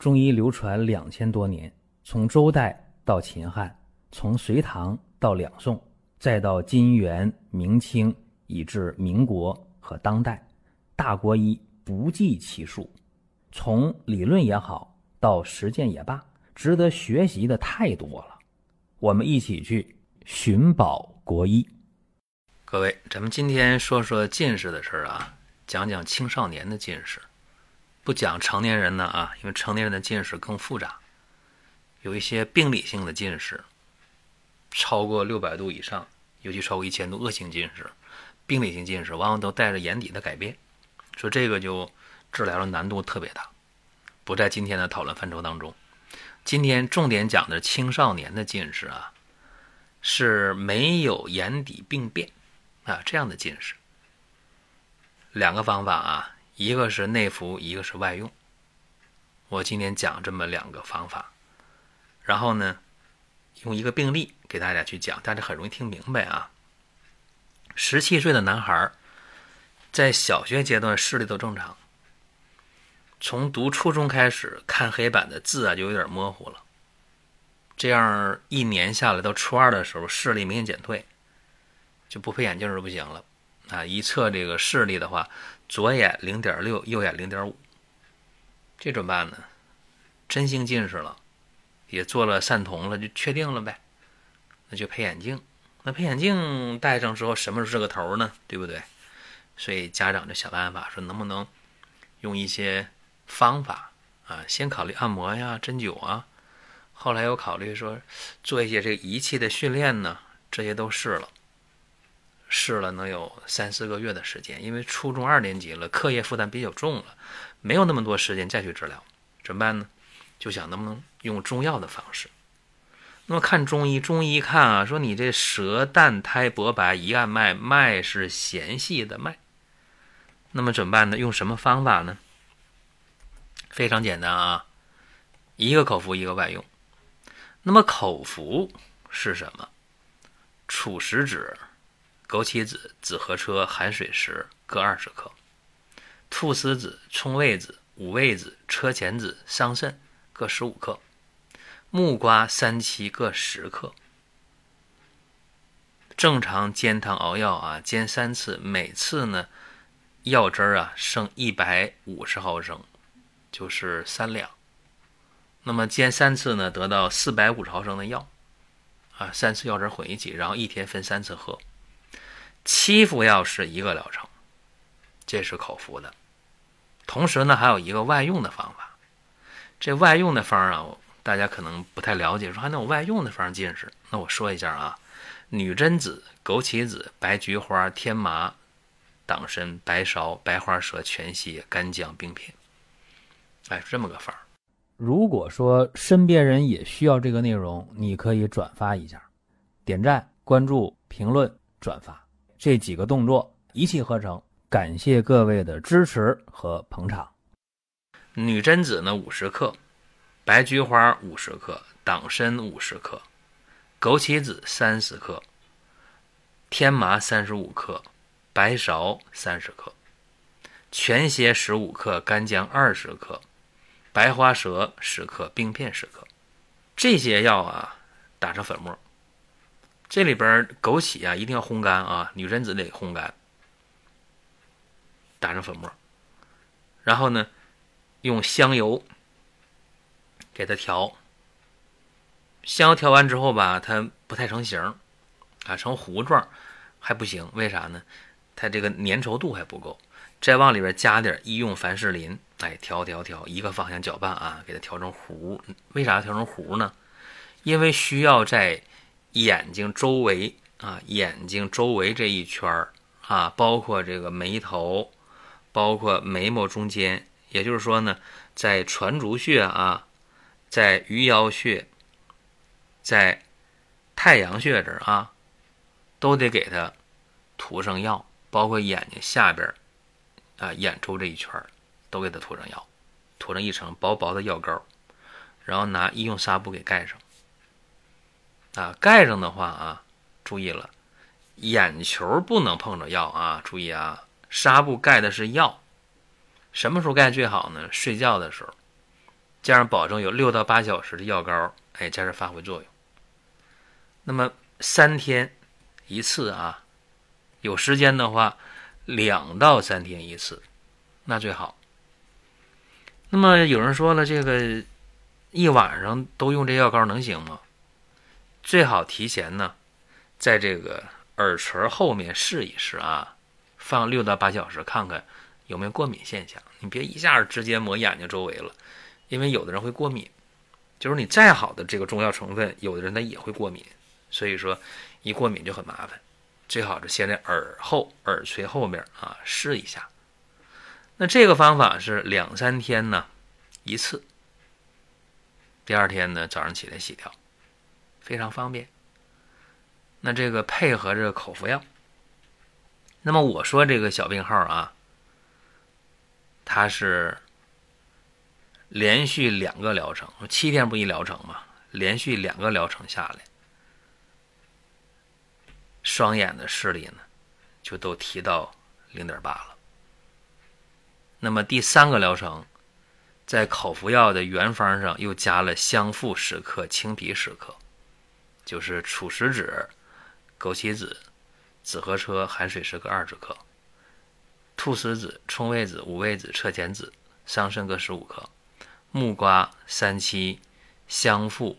中医流传两千多年，从周代到秦汉，从隋唐到两宋，再到金元明清，以至民国和当代，大国医不计其数。从理论也好，到实践也罢，值得学习的太多了。我们一起去寻宝国医。各位，咱们今天说说近视的事儿啊，讲讲青少年的近视。不讲成年人呢啊，因为成年人的近视更复杂，有一些病理性的近视，超过六百度以上，尤其超过一千度恶性近视，病理性近视往往都带着眼底的改变，所以这个就治疗的难度特别大，不在今天的讨论范畴当中。今天重点讲的青少年的近视啊，是没有眼底病变啊这样的近视，两个方法啊。一个是内服，一个是外用。我今天讲这么两个方法，然后呢，用一个病例给大家去讲，大家很容易听明白啊。十七岁的男孩在小学阶段视力都正常，从读初中开始看黑板的字啊就有点模糊了，这样一年下来到初二的时候视力明显减退，就不配眼镜就不行了啊！一测这个视力的话。左眼零点六，右眼零点五，这怎么办呢？真性近视了，也做了散瞳了，就确定了呗。那就配眼镜。那配眼镜戴上之后，什么时候是个头呢？对不对？所以家长就想办法说，能不能用一些方法啊？先考虑按摩呀、针灸啊，后来又考虑说做一些这个仪器的训练呢，这些都试了。试了能有三四个月的时间，因为初中二年级了，课业负担比较重了，没有那么多时间再去治疗，怎么办呢？就想能不能用中药的方式。那么看中医，中医看啊，说你这舌淡苔薄白，一按脉，脉是弦细的脉。那么怎么办呢？用什么方法呢？非常简单啊，一个口服，一个外用。那么口服是什么？楚石脂。枸杞子、紫河车、含水石各二十克，菟丝子、葱味子、五味子、车前子、桑葚各十五克，木瓜、三七各十克。正常煎汤熬药啊，煎三次，每次呢药汁儿啊剩一百五十毫升，就是三两。那么煎三次呢，得到四百五十毫升的药啊，三次药汁混一起，然后一天分三次喝。七副药是一个疗程，这是口服的。同时呢，还有一个外用的方法。这外用的方啊，大家可能不太了解，说还能有外用的方近视？那我说一下啊：女贞子、枸杞子、白菊花、天麻、党参、白芍、白花蛇、全蝎、干姜冰片。哎，这么个方如果说身边人也需要这个内容，你可以转发一下，点赞、关注、评论、转发。这几个动作一气呵成，感谢各位的支持和捧场。女贞子呢五十克，白菊花五十克，党参五十克，枸杞子三十克，天麻三十五克，白芍三十克，全蝎十五克，干姜二十克，白花蛇十克，冰片十克。这些药啊，打成粉末。这里边枸杞啊，一定要烘干啊，女贞子得烘干，打成粉末，然后呢，用香油给它调。香油调完之后吧，它不太成形啊，成糊状还不行，为啥呢？它这个粘稠度还不够。再往里边加点医用凡士林，哎，调调调，一个方向搅拌啊，给它调成糊。为啥要调成糊呢？因为需要在眼睛周围啊，眼睛周围这一圈儿啊，包括这个眉头，包括眉毛中间，也就是说呢，在传竹穴啊，在鱼腰穴，在太阳穴这儿啊，都得给它涂上药，包括眼睛下边啊，眼周这一圈儿都给它涂上药，涂上一层薄薄的药膏，然后拿医用纱布给盖上。啊，盖上的话啊，注意了，眼球不能碰着药啊！注意啊，纱布盖的是药，什么时候盖最好呢？睡觉的时候，加上保证有六到八小时的药膏，哎，在这发挥作用。那么三天一次啊，有时间的话，两到三天一次，那最好。那么有人说了，这个一晚上都用这药膏能行吗？最好提前呢，在这个耳垂后面试一试啊，放六到八小时，看看有没有过敏现象。你别一下子直接抹眼睛周围了，因为有的人会过敏。就是你再好的这个中药成分，有的人他也会过敏。所以说，一过敏就很麻烦。最好是先在耳后、耳垂后面啊试一下。那这个方法是两三天呢一次，第二天呢早上起来洗掉，非常方便。那这个配合着口服药。那么我说这个小病号啊，它是连续两个疗程，七天不一疗程嘛，连续两个疗程下来。双眼的视力呢，就都提到零点八了。那么第三个疗程，在口服药的原方上又加了香附十克、青皮十克，就是楚石脂、枸杞子、紫河车、含水石各二十克，菟丝子、冲味子、五味子、车前子、桑葚各十五克，木瓜、三七、香附、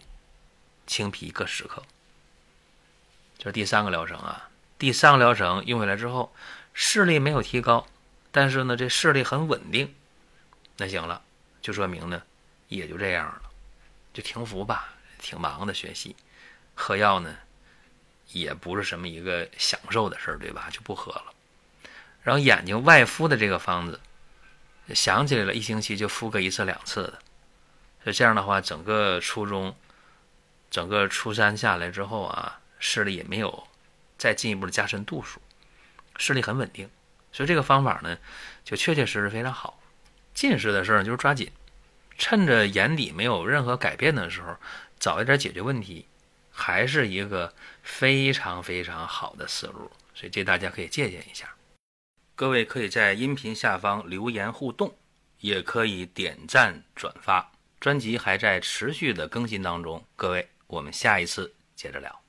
青皮各十克。这是第三个疗程啊，第三个疗程用下来之后，视力没有提高，但是呢，这视力很稳定。那行了，就说明呢，也就这样了，就停服吧。挺忙的学习，喝药呢，也不是什么一个享受的事儿，对吧？就不喝了。然后眼睛外敷的这个方子，想起来了，一星期就敷个一次两次的。所以这样的话，整个初中，整个初三下来之后啊。视力也没有再进一步的加深度数，视力很稳定，所以这个方法呢，就确确实实非常好。近视的事儿就是抓紧，趁着眼底没有任何改变的时候，早一点解决问题，还是一个非常非常好的思路。所以这大家可以借鉴一下。各位可以在音频下方留言互动，也可以点赞转发。专辑还在持续的更新当中，各位，我们下一次接着聊。